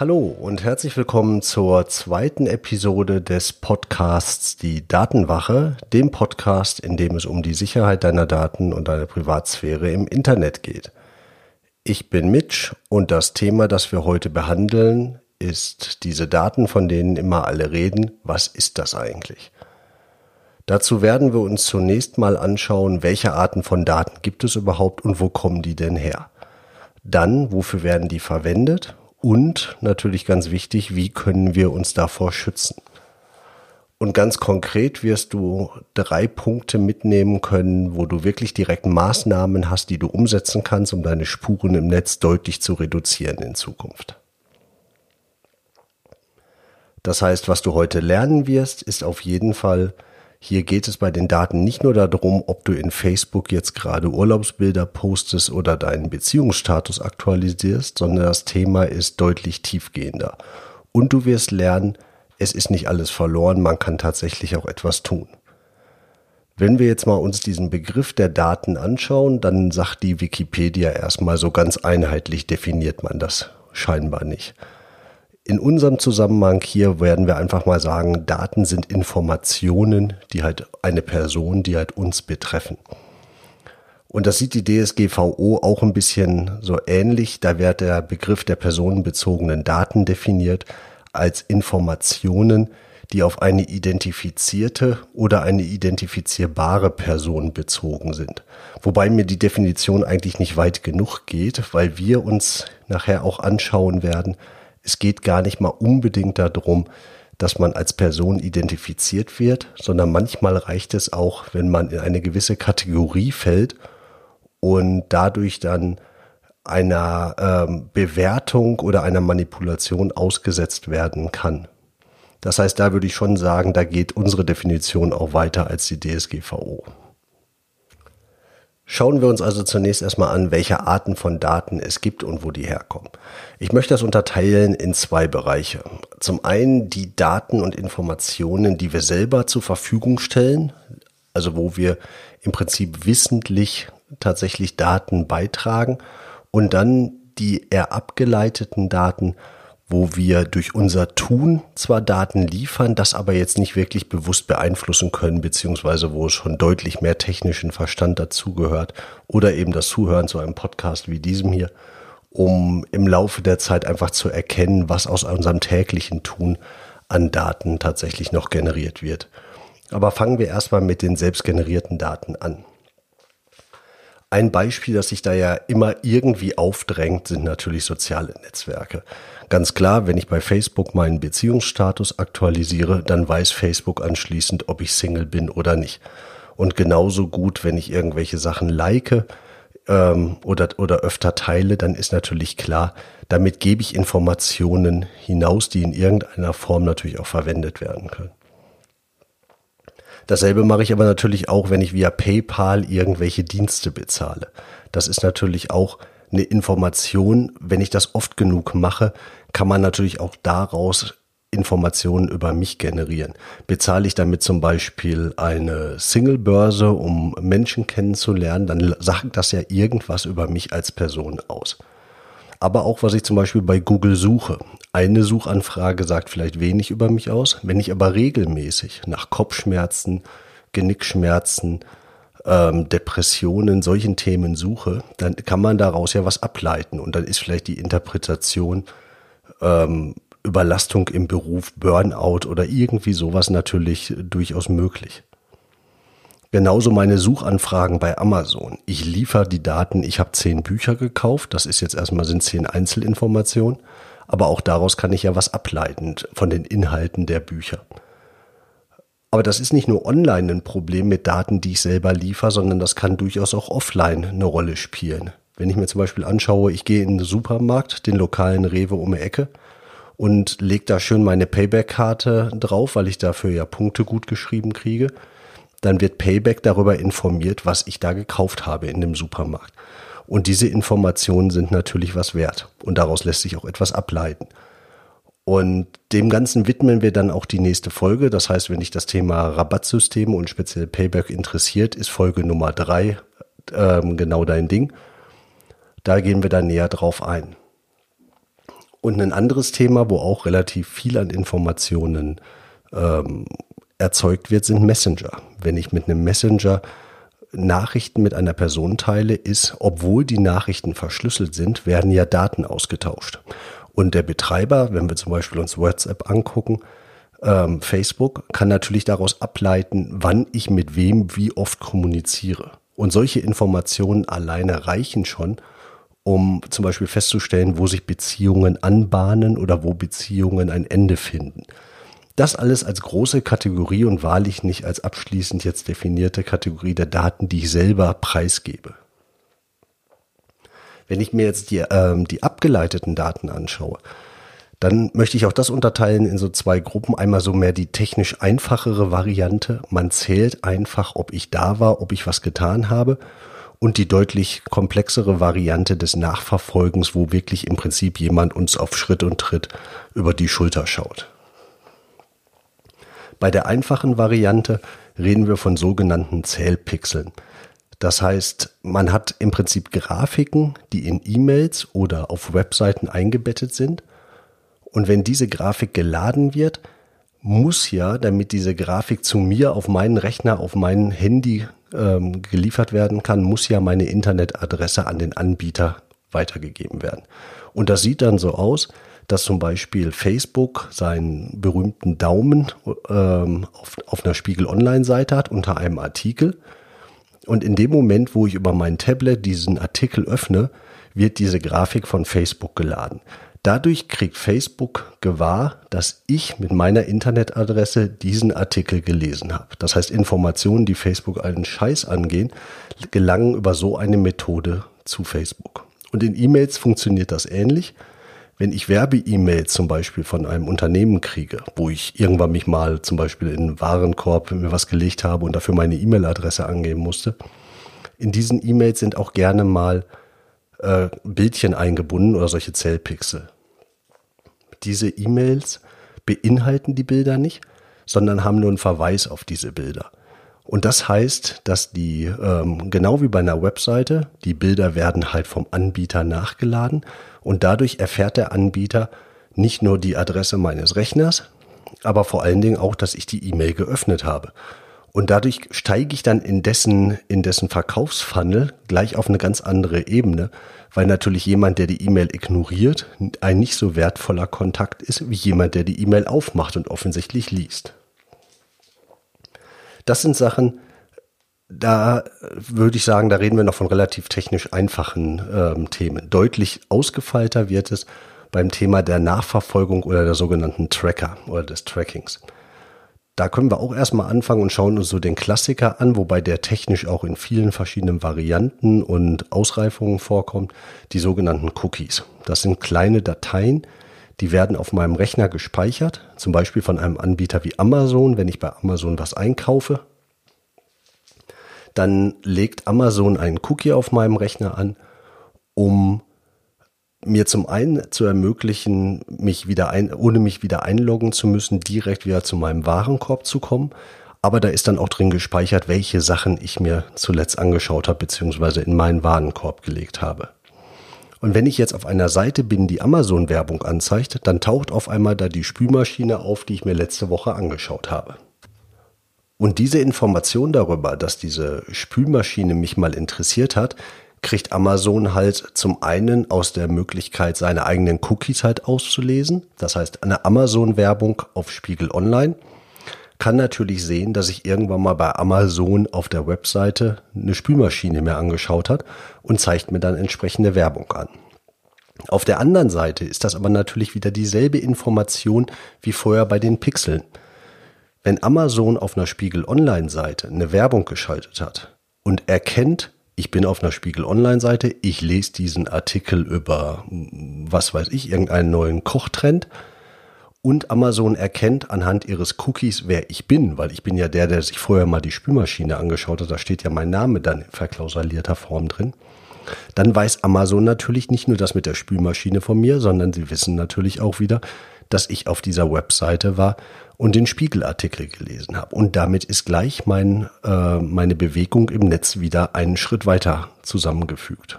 Hallo und herzlich willkommen zur zweiten Episode des Podcasts Die Datenwache, dem Podcast, in dem es um die Sicherheit deiner Daten und deiner Privatsphäre im Internet geht. Ich bin Mitch und das Thema, das wir heute behandeln, ist diese Daten, von denen immer alle reden. Was ist das eigentlich? Dazu werden wir uns zunächst mal anschauen, welche Arten von Daten gibt es überhaupt und wo kommen die denn her? Dann, wofür werden die verwendet und natürlich ganz wichtig, wie können wir uns davor schützen? Und ganz konkret wirst du drei Punkte mitnehmen können, wo du wirklich direkt Maßnahmen hast, die du umsetzen kannst, um deine Spuren im Netz deutlich zu reduzieren in Zukunft. Das heißt, was du heute lernen wirst, ist auf jeden Fall, hier geht es bei den Daten nicht nur darum, ob du in Facebook jetzt gerade Urlaubsbilder postest oder deinen Beziehungsstatus aktualisierst, sondern das Thema ist deutlich tiefgehender. Und du wirst lernen, es ist nicht alles verloren, man kann tatsächlich auch etwas tun. Wenn wir jetzt mal uns diesen Begriff der Daten anschauen, dann sagt die Wikipedia erstmal so ganz einheitlich definiert man das scheinbar nicht. In unserem Zusammenhang hier werden wir einfach mal sagen, Daten sind Informationen, die halt eine Person, die halt uns betreffen. Und das sieht die DSGVO auch ein bisschen so ähnlich. Da wird der Begriff der personenbezogenen Daten definiert als Informationen, die auf eine identifizierte oder eine identifizierbare Person bezogen sind. Wobei mir die Definition eigentlich nicht weit genug geht, weil wir uns nachher auch anschauen werden, es geht gar nicht mal unbedingt darum, dass man als Person identifiziert wird, sondern manchmal reicht es auch, wenn man in eine gewisse Kategorie fällt und dadurch dann einer ähm, Bewertung oder einer Manipulation ausgesetzt werden kann. Das heißt, da würde ich schon sagen, da geht unsere Definition auch weiter als die DSGVO. Schauen wir uns also zunächst erstmal an, welche Arten von Daten es gibt und wo die herkommen. Ich möchte das unterteilen in zwei Bereiche. Zum einen die Daten und Informationen, die wir selber zur Verfügung stellen, also wo wir im Prinzip wissentlich tatsächlich Daten beitragen und dann die eher abgeleiteten Daten, wo wir durch unser Tun zwar Daten liefern, das aber jetzt nicht wirklich bewusst beeinflussen können, beziehungsweise wo es schon deutlich mehr technischen Verstand dazugehört oder eben das Zuhören zu einem Podcast wie diesem hier, um im Laufe der Zeit einfach zu erkennen, was aus unserem täglichen Tun an Daten tatsächlich noch generiert wird. Aber fangen wir erstmal mit den selbstgenerierten Daten an. Ein Beispiel, das sich da ja immer irgendwie aufdrängt, sind natürlich soziale Netzwerke. Ganz klar, wenn ich bei Facebook meinen Beziehungsstatus aktualisiere, dann weiß Facebook anschließend, ob ich Single bin oder nicht. Und genauso gut, wenn ich irgendwelche Sachen like ähm, oder, oder öfter teile, dann ist natürlich klar, damit gebe ich Informationen hinaus, die in irgendeiner Form natürlich auch verwendet werden können. Dasselbe mache ich aber natürlich auch, wenn ich via PayPal irgendwelche Dienste bezahle. Das ist natürlich auch eine Information. Wenn ich das oft genug mache, kann man natürlich auch daraus Informationen über mich generieren. Bezahle ich damit zum Beispiel eine Single-Börse, um Menschen kennenzulernen, dann sagt das ja irgendwas über mich als Person aus. Aber auch was ich zum Beispiel bei Google suche. Eine Suchanfrage sagt vielleicht wenig über mich aus. Wenn ich aber regelmäßig nach Kopfschmerzen, Genickschmerzen, ähm, Depressionen, solchen Themen suche, dann kann man daraus ja was ableiten. Und dann ist vielleicht die Interpretation ähm, Überlastung im Beruf, Burnout oder irgendwie sowas natürlich durchaus möglich. Genauso meine Suchanfragen bei Amazon. Ich liefere die Daten, ich habe zehn Bücher gekauft, das ist jetzt erstmal sind zehn Einzelinformationen, aber auch daraus kann ich ja was ableiten von den Inhalten der Bücher. Aber das ist nicht nur online ein Problem mit Daten, die ich selber liefere, sondern das kann durchaus auch offline eine Rolle spielen. Wenn ich mir zum Beispiel anschaue, ich gehe in den Supermarkt, den lokalen Rewe um die Ecke und lege da schön meine Payback-Karte drauf, weil ich dafür ja Punkte gut geschrieben kriege, dann wird Payback darüber informiert, was ich da gekauft habe in dem Supermarkt. Und diese Informationen sind natürlich was wert. Und daraus lässt sich auch etwas ableiten. Und dem Ganzen widmen wir dann auch die nächste Folge. Das heißt, wenn dich das Thema Rabattsysteme und speziell Payback interessiert, ist Folge Nummer drei ähm, genau dein Ding. Da gehen wir dann näher drauf ein. Und ein anderes Thema, wo auch relativ viel an Informationen ähm, erzeugt wird, sind Messenger. Wenn ich mit einem Messenger Nachrichten mit einer Person teile, ist, obwohl die Nachrichten verschlüsselt sind, werden ja Daten ausgetauscht. Und der Betreiber, wenn wir zum Beispiel uns WhatsApp angucken, ähm, Facebook, kann natürlich daraus ableiten, wann ich mit wem wie oft kommuniziere. Und solche Informationen alleine reichen schon, um zum Beispiel festzustellen, wo sich Beziehungen anbahnen oder wo Beziehungen ein Ende finden. Das alles als große Kategorie und wahrlich nicht als abschließend jetzt definierte Kategorie der Daten, die ich selber preisgebe. Wenn ich mir jetzt die, ähm, die abgeleiteten Daten anschaue, dann möchte ich auch das unterteilen in so zwei Gruppen. Einmal so mehr die technisch einfachere Variante. Man zählt einfach, ob ich da war, ob ich was getan habe. Und die deutlich komplexere Variante des Nachverfolgens, wo wirklich im Prinzip jemand uns auf Schritt und Tritt über die Schulter schaut. Bei der einfachen Variante reden wir von sogenannten Zählpixeln. Das heißt, man hat im Prinzip Grafiken, die in E-Mails oder auf Webseiten eingebettet sind. Und wenn diese Grafik geladen wird, muss ja, damit diese Grafik zu mir auf meinen Rechner, auf mein Handy ähm, geliefert werden kann, muss ja meine Internetadresse an den Anbieter weitergegeben werden. Und das sieht dann so aus, dass zum Beispiel Facebook seinen berühmten Daumen ähm, auf, auf einer Spiegel Online-Seite hat unter einem Artikel. Und in dem Moment, wo ich über mein Tablet diesen Artikel öffne, wird diese Grafik von Facebook geladen. Dadurch kriegt Facebook gewahr, dass ich mit meiner Internetadresse diesen Artikel gelesen habe. Das heißt, Informationen, die Facebook einen Scheiß angehen, gelangen über so eine Methode zu Facebook. Und in E-Mails funktioniert das ähnlich. Wenn ich Werbe-E-Mails zum Beispiel von einem Unternehmen kriege, wo ich irgendwann mich mal zum Beispiel in einen Warenkorb mir was gelegt habe und dafür meine E-Mail-Adresse angeben musste, in diesen E-Mails sind auch gerne mal äh, Bildchen eingebunden oder solche Zellpixel. Diese E-Mails beinhalten die Bilder nicht, sondern haben nur einen Verweis auf diese Bilder. Und das heißt, dass die, ähm, genau wie bei einer Webseite, die Bilder werden halt vom Anbieter nachgeladen und dadurch erfährt der Anbieter nicht nur die Adresse meines Rechners, aber vor allen Dingen auch, dass ich die E-Mail geöffnet habe. Und dadurch steige ich dann in dessen, in dessen Verkaufsfunnel gleich auf eine ganz andere Ebene, weil natürlich jemand, der die E-Mail ignoriert, ein nicht so wertvoller Kontakt ist wie jemand, der die E-Mail aufmacht und offensichtlich liest. Das sind Sachen, da würde ich sagen, da reden wir noch von relativ technisch einfachen ähm, Themen. Deutlich ausgefeilter wird es beim Thema der Nachverfolgung oder der sogenannten Tracker oder des Trackings. Da können wir auch erstmal anfangen und schauen uns so den Klassiker an, wobei der technisch auch in vielen verschiedenen Varianten und Ausreifungen vorkommt, die sogenannten Cookies. Das sind kleine Dateien, die werden auf meinem Rechner gespeichert, zum Beispiel von einem Anbieter wie Amazon, wenn ich bei Amazon was einkaufe dann legt Amazon einen Cookie auf meinem Rechner an, um mir zum einen zu ermöglichen, mich wieder ein, ohne mich wieder einloggen zu müssen, direkt wieder zu meinem Warenkorb zu kommen. Aber da ist dann auch drin gespeichert, welche Sachen ich mir zuletzt angeschaut habe, beziehungsweise in meinen Warenkorb gelegt habe. Und wenn ich jetzt auf einer Seite bin, die Amazon-Werbung anzeigt, dann taucht auf einmal da die Spülmaschine auf, die ich mir letzte Woche angeschaut habe. Und diese Information darüber, dass diese Spülmaschine mich mal interessiert hat, kriegt Amazon halt zum einen aus der Möglichkeit, seine eigenen Cookies halt auszulesen. Das heißt, eine Amazon-Werbung auf Spiegel Online kann natürlich sehen, dass ich irgendwann mal bei Amazon auf der Webseite eine Spülmaschine mir angeschaut hat und zeigt mir dann entsprechende Werbung an. Auf der anderen Seite ist das aber natürlich wieder dieselbe Information wie vorher bei den Pixeln. Wenn Amazon auf einer Spiegel Online-Seite eine Werbung geschaltet hat und erkennt, ich bin auf einer Spiegel Online-Seite, ich lese diesen Artikel über, was weiß ich, irgendeinen neuen Kochtrend Und Amazon erkennt anhand ihres Cookies, wer ich bin, weil ich bin ja der, der sich vorher mal die Spülmaschine angeschaut hat. Da steht ja mein Name dann in verklausalierter Form drin. Dann weiß Amazon natürlich nicht nur das mit der Spülmaschine von mir, sondern sie wissen natürlich auch wieder, dass ich auf dieser Webseite war und den Spiegelartikel gelesen habe. Und damit ist gleich mein, äh, meine Bewegung im Netz wieder einen Schritt weiter zusammengefügt.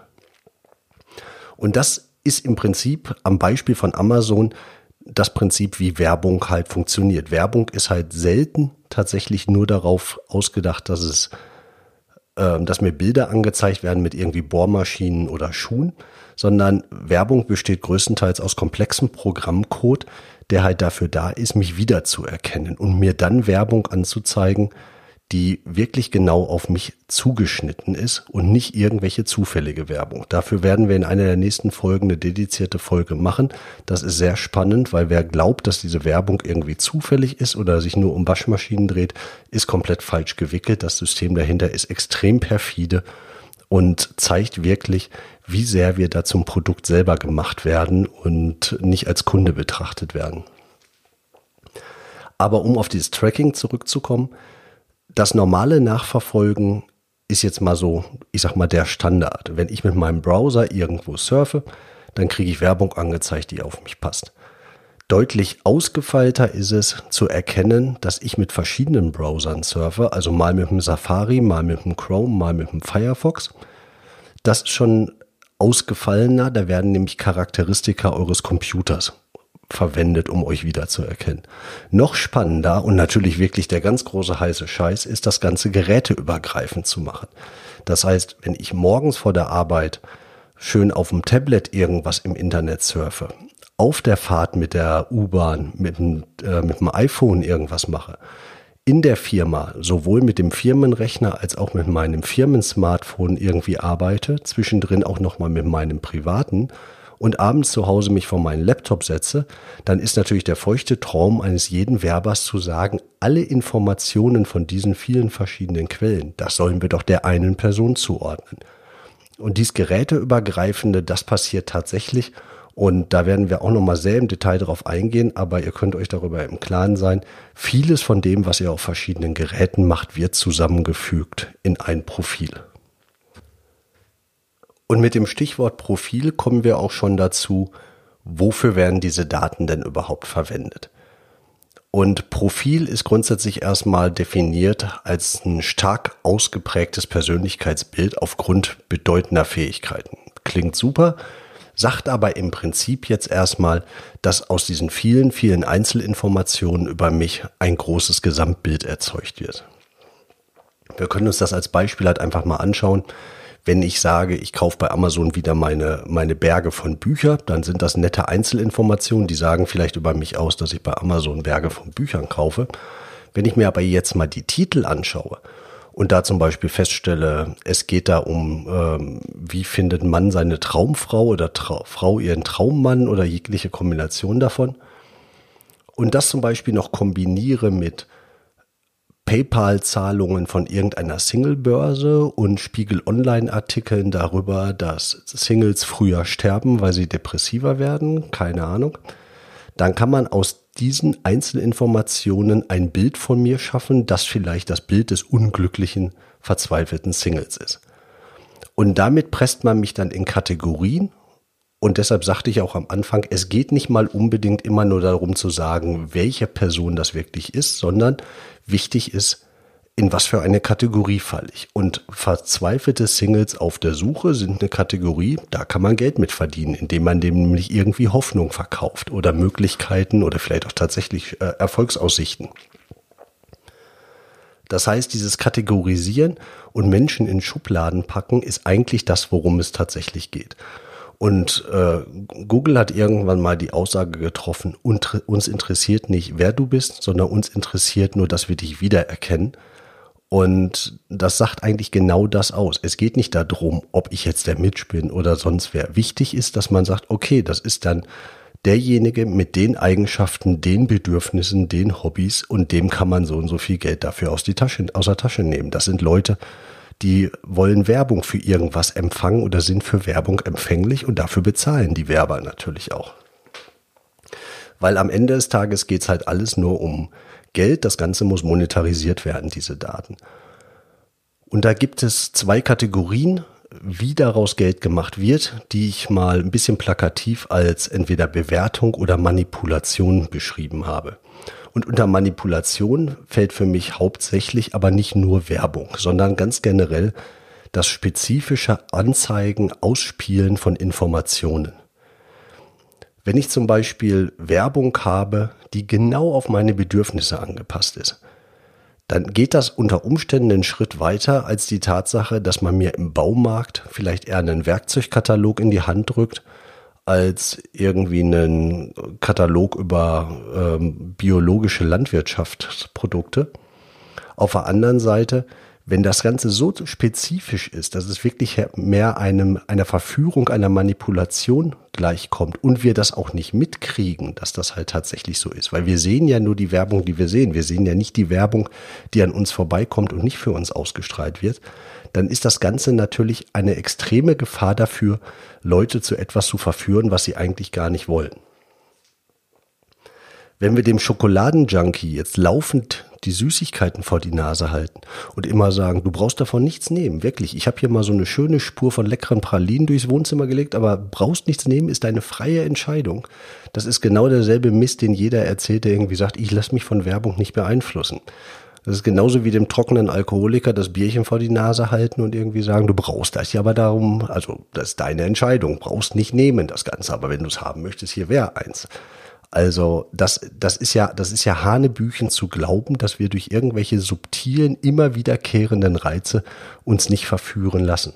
Und das ist im Prinzip am Beispiel von Amazon das Prinzip, wie Werbung halt funktioniert. Werbung ist halt selten tatsächlich nur darauf ausgedacht, dass es, äh, dass mir Bilder angezeigt werden mit irgendwie Bohrmaschinen oder Schuhen, sondern Werbung besteht größtenteils aus komplexem Programmcode, der halt dafür da ist, mich wiederzuerkennen und mir dann Werbung anzuzeigen, die wirklich genau auf mich zugeschnitten ist und nicht irgendwelche zufällige Werbung. Dafür werden wir in einer der nächsten Folgen eine dedizierte Folge machen. Das ist sehr spannend, weil wer glaubt, dass diese Werbung irgendwie zufällig ist oder sich nur um Waschmaschinen dreht, ist komplett falsch gewickelt. Das System dahinter ist extrem perfide und zeigt wirklich, wie sehr wir da zum Produkt selber gemacht werden und nicht als Kunde betrachtet werden. Aber um auf dieses Tracking zurückzukommen, das normale Nachverfolgen ist jetzt mal so, ich sag mal, der Standard. Wenn ich mit meinem Browser irgendwo surfe, dann kriege ich Werbung angezeigt, die auf mich passt. Deutlich ausgefeilter ist es zu erkennen, dass ich mit verschiedenen Browsern surfe, also mal mit dem Safari, mal mit dem Chrome, mal mit dem Firefox. Das ist schon ausgefallener, da werden nämlich Charakteristika eures Computers verwendet, um euch wiederzuerkennen. Noch spannender und natürlich wirklich der ganz große heiße Scheiß ist, das Ganze geräteübergreifend zu machen. Das heißt, wenn ich morgens vor der Arbeit schön auf dem Tablet irgendwas im Internet surfe, auf der Fahrt mit der U-Bahn, mit, dem, äh, mit dem iPhone irgendwas mache, in der Firma sowohl mit dem Firmenrechner als auch mit meinem Firmensmartphone irgendwie arbeite, zwischendrin auch nochmal mit meinem privaten, und abends zu Hause mich vor meinen Laptop setze, dann ist natürlich der feuchte Traum eines jeden Werbers zu sagen, alle Informationen von diesen vielen verschiedenen Quellen, das sollen wir doch der einen Person zuordnen. Und dies Geräteübergreifende, das passiert tatsächlich. Und da werden wir auch nochmal sehr im Detail darauf eingehen, aber ihr könnt euch darüber im Klaren sein, vieles von dem, was ihr auf verschiedenen Geräten macht, wird zusammengefügt in ein Profil. Und mit dem Stichwort Profil kommen wir auch schon dazu, wofür werden diese Daten denn überhaupt verwendet? Und Profil ist grundsätzlich erstmal definiert als ein stark ausgeprägtes Persönlichkeitsbild aufgrund bedeutender Fähigkeiten. Klingt super, sagt aber im Prinzip jetzt erstmal, dass aus diesen vielen, vielen Einzelinformationen über mich ein großes Gesamtbild erzeugt wird. Wir können uns das als Beispiel halt einfach mal anschauen wenn ich sage, ich kaufe bei Amazon wieder meine, meine Berge von Büchern, dann sind das nette Einzelinformationen, die sagen vielleicht über mich aus, dass ich bei Amazon Berge von Büchern kaufe. Wenn ich mir aber jetzt mal die Titel anschaue und da zum Beispiel feststelle, es geht da um, ähm, wie findet Mann seine Traumfrau oder Tra Frau ihren Traummann oder jegliche Kombination davon, und das zum Beispiel noch kombiniere mit PayPal-Zahlungen von irgendeiner Single-Börse und Spiegel Online-Artikeln darüber, dass Singles früher sterben, weil sie depressiver werden, keine Ahnung, dann kann man aus diesen Einzelinformationen ein Bild von mir schaffen, das vielleicht das Bild des unglücklichen, verzweifelten Singles ist. Und damit presst man mich dann in Kategorien und deshalb sagte ich auch am Anfang, es geht nicht mal unbedingt immer nur darum zu sagen, welche Person das wirklich ist, sondern wichtig ist, in was für eine Kategorie falle ich. Und verzweifelte Singles auf der Suche sind eine Kategorie, da kann man Geld mit verdienen, indem man dem nämlich irgendwie Hoffnung verkauft oder Möglichkeiten oder vielleicht auch tatsächlich äh, Erfolgsaussichten. Das heißt, dieses Kategorisieren und Menschen in Schubladen packen ist eigentlich das, worum es tatsächlich geht. Und äh, Google hat irgendwann mal die Aussage getroffen, uns interessiert nicht, wer du bist, sondern uns interessiert nur, dass wir dich wiedererkennen. Und das sagt eigentlich genau das aus. Es geht nicht darum, ob ich jetzt der Mitch bin oder sonst wer. Wichtig ist, dass man sagt, okay, das ist dann derjenige mit den Eigenschaften, den Bedürfnissen, den Hobbys und dem kann man so und so viel Geld dafür aus, die Tasche, aus der Tasche nehmen. Das sind Leute, die wollen Werbung für irgendwas empfangen oder sind für Werbung empfänglich und dafür bezahlen die Werber natürlich auch. Weil am Ende des Tages geht's halt alles nur um Geld. Das Ganze muss monetarisiert werden, diese Daten. Und da gibt es zwei Kategorien, wie daraus Geld gemacht wird, die ich mal ein bisschen plakativ als entweder Bewertung oder Manipulation beschrieben habe. Und unter Manipulation fällt für mich hauptsächlich aber nicht nur Werbung, sondern ganz generell das spezifische Anzeigen, Ausspielen von Informationen. Wenn ich zum Beispiel Werbung habe, die genau auf meine Bedürfnisse angepasst ist, dann geht das unter Umständen einen Schritt weiter als die Tatsache, dass man mir im Baumarkt vielleicht eher einen Werkzeugkatalog in die Hand drückt, als irgendwie einen Katalog über ähm, biologische Landwirtschaftsprodukte. Auf der anderen Seite wenn das Ganze so spezifisch ist, dass es wirklich mehr einem, einer Verführung, einer Manipulation gleichkommt und wir das auch nicht mitkriegen, dass das halt tatsächlich so ist, weil wir sehen ja nur die Werbung, die wir sehen. Wir sehen ja nicht die Werbung, die an uns vorbeikommt und nicht für uns ausgestrahlt wird. Dann ist das Ganze natürlich eine extreme Gefahr dafür, Leute zu etwas zu verführen, was sie eigentlich gar nicht wollen. Wenn wir dem Schokoladenjunkie jetzt laufend die Süßigkeiten vor die Nase halten und immer sagen, du brauchst davon nichts nehmen, wirklich. Ich habe hier mal so eine schöne Spur von leckeren Pralinen durchs Wohnzimmer gelegt, aber brauchst nichts nehmen, ist deine freie Entscheidung. Das ist genau derselbe Mist, den jeder erzählt, der irgendwie sagt, ich lasse mich von Werbung nicht beeinflussen. Das ist genauso wie dem trockenen Alkoholiker das Bierchen vor die Nase halten und irgendwie sagen, du brauchst das ja aber darum, also das ist deine Entscheidung, brauchst nicht nehmen das Ganze, aber wenn du es haben möchtest, hier wäre eins. Also das, das ist ja, das ist ja Hanebüchen zu glauben, dass wir durch irgendwelche subtilen, immer wiederkehrenden Reize uns nicht verführen lassen.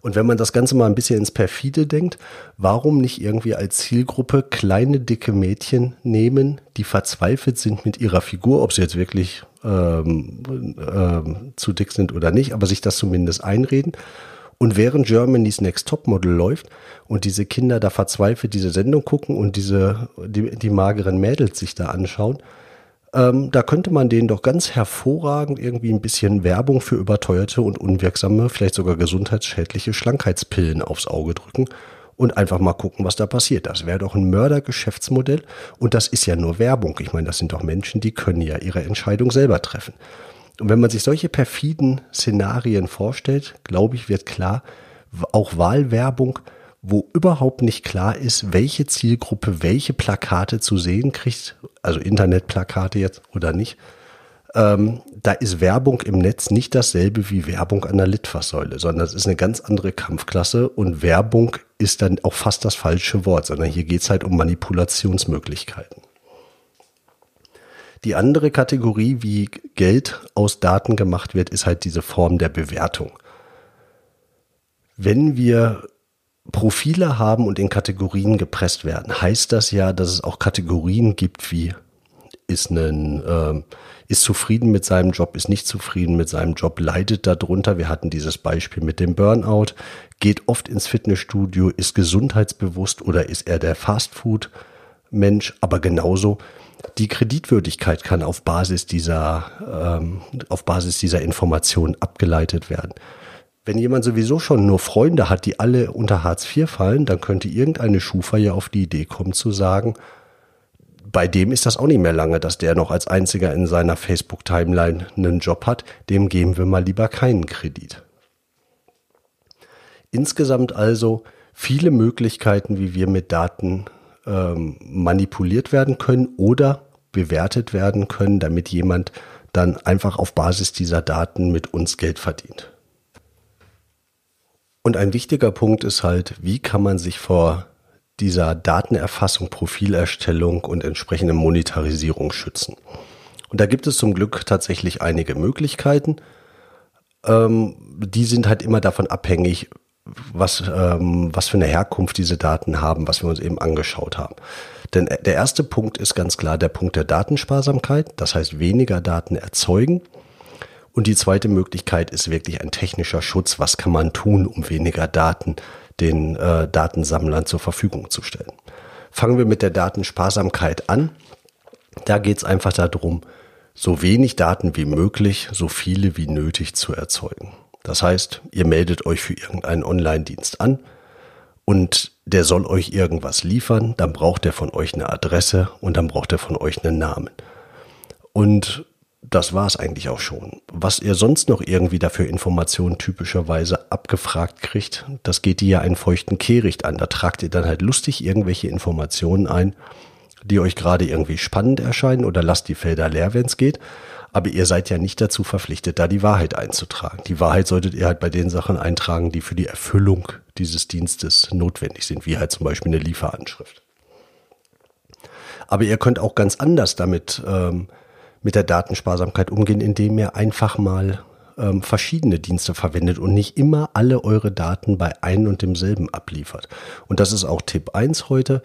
Und wenn man das Ganze mal ein bisschen ins Perfide denkt, warum nicht irgendwie als Zielgruppe kleine, dicke Mädchen nehmen, die verzweifelt sind mit ihrer Figur, ob sie jetzt wirklich ähm, ähm, zu dick sind oder nicht, aber sich das zumindest einreden. Und während Germany's Next Topmodel läuft und diese Kinder da verzweifelt diese Sendung gucken und diese, die, die mageren Mädels sich da anschauen, ähm, da könnte man denen doch ganz hervorragend irgendwie ein bisschen Werbung für überteuerte und unwirksame, vielleicht sogar gesundheitsschädliche Schlankheitspillen aufs Auge drücken und einfach mal gucken, was da passiert. Das wäre doch ein Mördergeschäftsmodell und das ist ja nur Werbung. Ich meine, das sind doch Menschen, die können ja ihre Entscheidung selber treffen. Und wenn man sich solche perfiden Szenarien vorstellt, glaube ich, wird klar, auch Wahlwerbung, wo überhaupt nicht klar ist, welche Zielgruppe welche Plakate zu sehen kriegt, also Internetplakate jetzt oder nicht, ähm, da ist Werbung im Netz nicht dasselbe wie Werbung an der Litfaßsäule, sondern es ist eine ganz andere Kampfklasse und Werbung ist dann auch fast das falsche Wort, sondern hier geht es halt um Manipulationsmöglichkeiten. Die andere Kategorie, wie Geld aus Daten gemacht wird, ist halt diese Form der Bewertung. Wenn wir Profile haben und in Kategorien gepresst werden, heißt das ja, dass es auch Kategorien gibt wie ist, einen, äh, ist zufrieden mit seinem Job, ist nicht zufrieden mit seinem Job, leidet darunter. Wir hatten dieses Beispiel mit dem Burnout, geht oft ins Fitnessstudio, ist gesundheitsbewusst oder ist er der Fastfood-Mensch, aber genauso die Kreditwürdigkeit kann auf Basis dieser, ähm, auf Basis dieser Information abgeleitet werden. Wenn jemand sowieso schon nur Freunde hat, die alle unter Hartz IV fallen, dann könnte irgendeine Schufa ja auf die Idee kommen zu sagen, bei dem ist das auch nicht mehr lange, dass der noch als einziger in seiner Facebook-Timeline einen Job hat. Dem geben wir mal lieber keinen Kredit. Insgesamt also viele Möglichkeiten, wie wir mit Daten ähm, manipuliert werden können oder bewertet werden können, damit jemand dann einfach auf Basis dieser Daten mit uns Geld verdient. Und ein wichtiger Punkt ist halt, wie kann man sich vor dieser Datenerfassung, Profilerstellung und entsprechende Monetarisierung schützen. Und da gibt es zum Glück tatsächlich einige Möglichkeiten. Ähm, die sind halt immer davon abhängig, was, ähm, was für eine Herkunft diese Daten haben, was wir uns eben angeschaut haben. Denn der erste Punkt ist ganz klar der Punkt der Datensparsamkeit, das heißt weniger Daten erzeugen. Und die zweite Möglichkeit ist wirklich ein technischer Schutz. Was kann man tun, um weniger Daten den äh, Datensammlern zur Verfügung zu stellen? Fangen wir mit der Datensparsamkeit an. Da geht es einfach darum, so wenig Daten wie möglich, so viele wie nötig zu erzeugen. Das heißt, ihr meldet euch für irgendeinen Online-Dienst an und der soll euch irgendwas liefern, dann braucht er von euch eine Adresse und dann braucht er von euch einen Namen. Und das war es eigentlich auch schon. Was ihr sonst noch irgendwie dafür Informationen typischerweise abgefragt kriegt, das geht dir ja einen feuchten Kehricht an. Da tragt ihr dann halt lustig irgendwelche Informationen ein, die euch gerade irgendwie spannend erscheinen oder lasst die Felder leer, wenn es geht. Aber ihr seid ja nicht dazu verpflichtet, da die Wahrheit einzutragen. Die Wahrheit solltet ihr halt bei den Sachen eintragen, die für die Erfüllung dieses Dienstes notwendig sind, wie halt zum Beispiel eine Lieferanschrift. Aber ihr könnt auch ganz anders damit ähm, mit der Datensparsamkeit umgehen, indem ihr einfach mal ähm, verschiedene Dienste verwendet und nicht immer alle eure Daten bei ein und demselben abliefert. Und das ist auch Tipp 1 heute.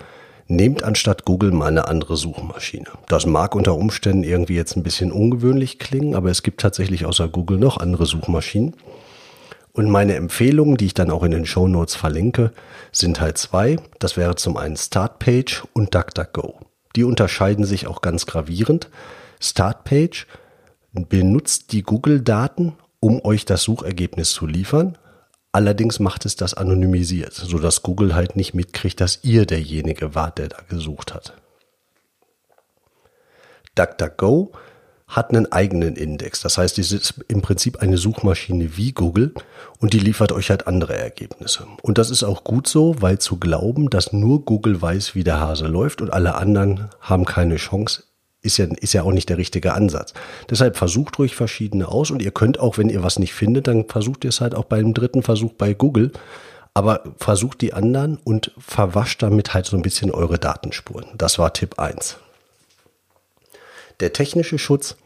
Nehmt anstatt Google mal eine andere Suchmaschine. Das mag unter Umständen irgendwie jetzt ein bisschen ungewöhnlich klingen, aber es gibt tatsächlich außer Google noch andere Suchmaschinen. Und meine Empfehlungen, die ich dann auch in den Show Notes verlinke, sind halt zwei. Das wäre zum einen Startpage und DuckDuckGo. Die unterscheiden sich auch ganz gravierend. Startpage benutzt die Google-Daten, um euch das Suchergebnis zu liefern. Allerdings macht es das anonymisiert, sodass Google halt nicht mitkriegt, dass ihr derjenige wart, der da gesucht hat. DuckDuckGo hat einen eigenen Index. Das heißt, es ist im Prinzip eine Suchmaschine wie Google und die liefert euch halt andere Ergebnisse. Und das ist auch gut so, weil zu glauben, dass nur Google weiß, wie der Hase läuft und alle anderen haben keine Chance, ist ja, ist ja auch nicht der richtige Ansatz. Deshalb versucht ruhig verschiedene aus und ihr könnt auch, wenn ihr was nicht findet, dann versucht ihr es halt auch beim dritten Versuch bei Google. Aber versucht die anderen und verwascht damit halt so ein bisschen eure Datenspuren. Das war Tipp 1. Der technische Schutz,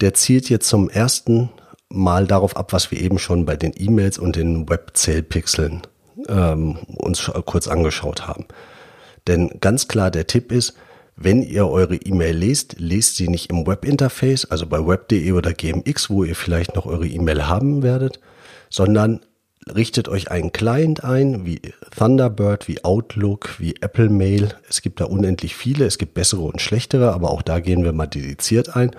der zielt jetzt zum ersten Mal darauf ab, was wir eben schon bei den E-Mails und den Web-Zählpixeln ähm, uns kurz angeschaut haben. Denn ganz klar der Tipp ist, wenn ihr eure E-Mail lest, lest sie nicht im Webinterface, also bei web.de oder gmx, wo ihr vielleicht noch eure E-Mail haben werdet, sondern richtet euch einen Client ein, wie Thunderbird, wie Outlook, wie Apple Mail. Es gibt da unendlich viele, es gibt bessere und schlechtere, aber auch da gehen wir mal dediziert ein.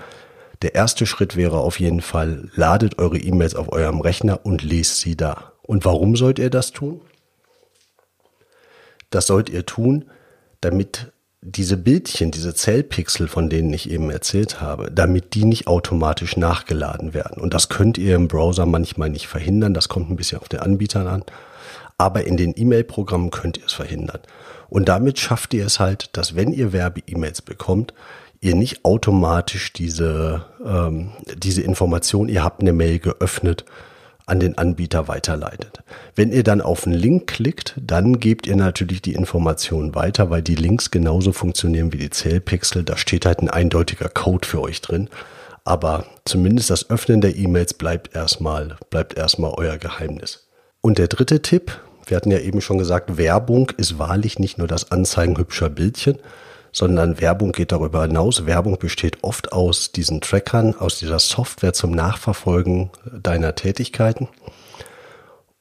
Der erste Schritt wäre auf jeden Fall, ladet eure E-Mails auf eurem Rechner und lest sie da. Und warum sollt ihr das tun? Das sollt ihr tun, damit diese Bildchen, diese Zellpixel, von denen ich eben erzählt habe, damit die nicht automatisch nachgeladen werden. Und das könnt ihr im Browser manchmal nicht verhindern. Das kommt ein bisschen auf den Anbietern an. Aber in den E-Mail-Programmen könnt ihr es verhindern. Und damit schafft ihr es halt, dass wenn ihr Werbe-E-Mails bekommt, ihr nicht automatisch diese, ähm, diese Information, ihr habt eine Mail geöffnet, an den Anbieter weiterleitet. Wenn ihr dann auf einen Link klickt, dann gebt ihr natürlich die Informationen weiter, weil die Links genauso funktionieren wie die Zählpixel. Da steht halt ein eindeutiger Code für euch drin. Aber zumindest das Öffnen der E-Mails bleibt erstmal, bleibt erstmal euer Geheimnis. Und der dritte Tipp, wir hatten ja eben schon gesagt, Werbung ist wahrlich nicht nur das Anzeigen hübscher Bildchen, sondern Werbung geht darüber hinaus. Werbung besteht oft aus diesen Trackern, aus dieser Software zum Nachverfolgen deiner Tätigkeiten.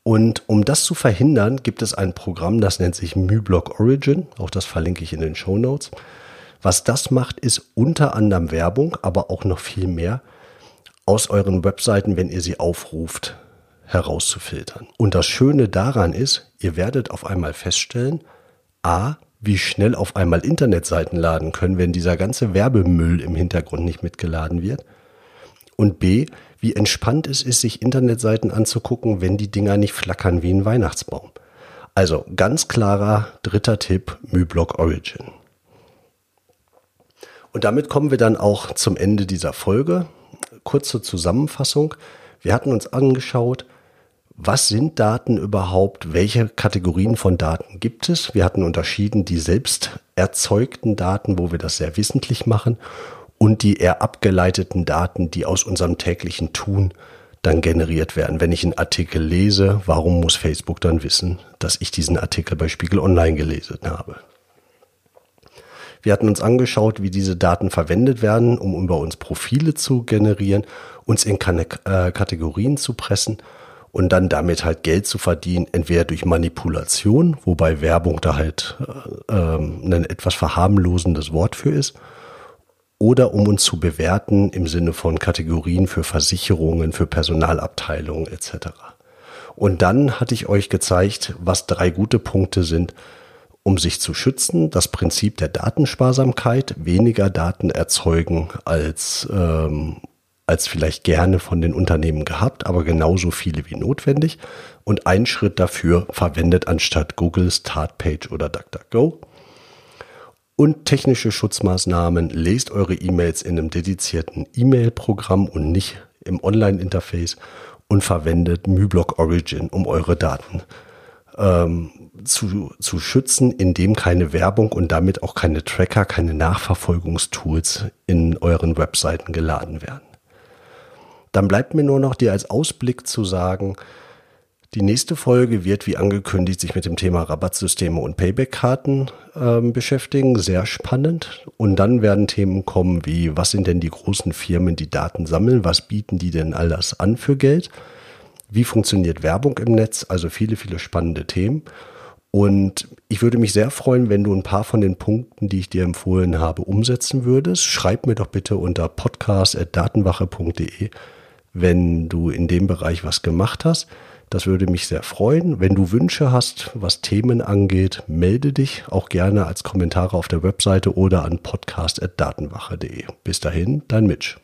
Und um das zu verhindern, gibt es ein Programm, das nennt sich MyBlock Origin. Auch das verlinke ich in den Show Notes. Was das macht, ist unter anderem Werbung, aber auch noch viel mehr aus euren Webseiten, wenn ihr sie aufruft, herauszufiltern. Und das Schöne daran ist, ihr werdet auf einmal feststellen, a, wie schnell auf einmal Internetseiten laden können, wenn dieser ganze Werbemüll im Hintergrund nicht mitgeladen wird. Und B, wie entspannt es ist, sich Internetseiten anzugucken, wenn die Dinger nicht flackern wie ein Weihnachtsbaum. Also ganz klarer dritter Tipp, MyBlock Origin. Und damit kommen wir dann auch zum Ende dieser Folge. Kurze Zusammenfassung. Wir hatten uns angeschaut, was sind Daten überhaupt? Welche Kategorien von Daten gibt es? Wir hatten unterschieden die selbst erzeugten Daten, wo wir das sehr wissentlich machen, und die eher abgeleiteten Daten, die aus unserem täglichen Tun dann generiert werden. Wenn ich einen Artikel lese, warum muss Facebook dann wissen, dass ich diesen Artikel bei Spiegel Online gelesen habe? Wir hatten uns angeschaut, wie diese Daten verwendet werden, um über uns Profile zu generieren, uns in äh, Kategorien zu pressen und dann damit halt Geld zu verdienen, entweder durch Manipulation, wobei Werbung da halt äh, ähm, ein etwas verharmlosendes Wort für ist, oder um uns zu bewerten im Sinne von Kategorien für Versicherungen, für Personalabteilungen etc. Und dann hatte ich euch gezeigt, was drei gute Punkte sind, um sich zu schützen. Das Prinzip der Datensparsamkeit, weniger Daten erzeugen als, ähm, als vielleicht gerne von den Unternehmen gehabt, aber genauso viele wie notwendig. Und ein Schritt dafür verwendet anstatt Google Startpage oder DuckDuckGo. Und technische Schutzmaßnahmen, lest eure E-Mails in einem dedizierten E-Mail-Programm und nicht im Online-Interface und verwendet MyBlock Origin, um eure Daten ähm, zu, zu schützen, indem keine Werbung und damit auch keine Tracker, keine Nachverfolgungstools in euren Webseiten geladen werden. Dann bleibt mir nur noch dir als Ausblick zu sagen, die nächste Folge wird, wie angekündigt, sich mit dem Thema Rabattsysteme und Payback-Karten äh, beschäftigen. Sehr spannend. Und dann werden Themen kommen wie, was sind denn die großen Firmen, die Daten sammeln? Was bieten die denn all das an für Geld? Wie funktioniert Werbung im Netz? Also viele, viele spannende Themen. Und ich würde mich sehr freuen, wenn du ein paar von den Punkten, die ich dir empfohlen habe, umsetzen würdest. Schreib mir doch bitte unter podcast.datenwache.de, wenn du in dem Bereich was gemacht hast. Das würde mich sehr freuen. Wenn du Wünsche hast, was Themen angeht, melde dich auch gerne als Kommentare auf der Webseite oder an podcast.datenwache.de. Bis dahin, dein Mitch.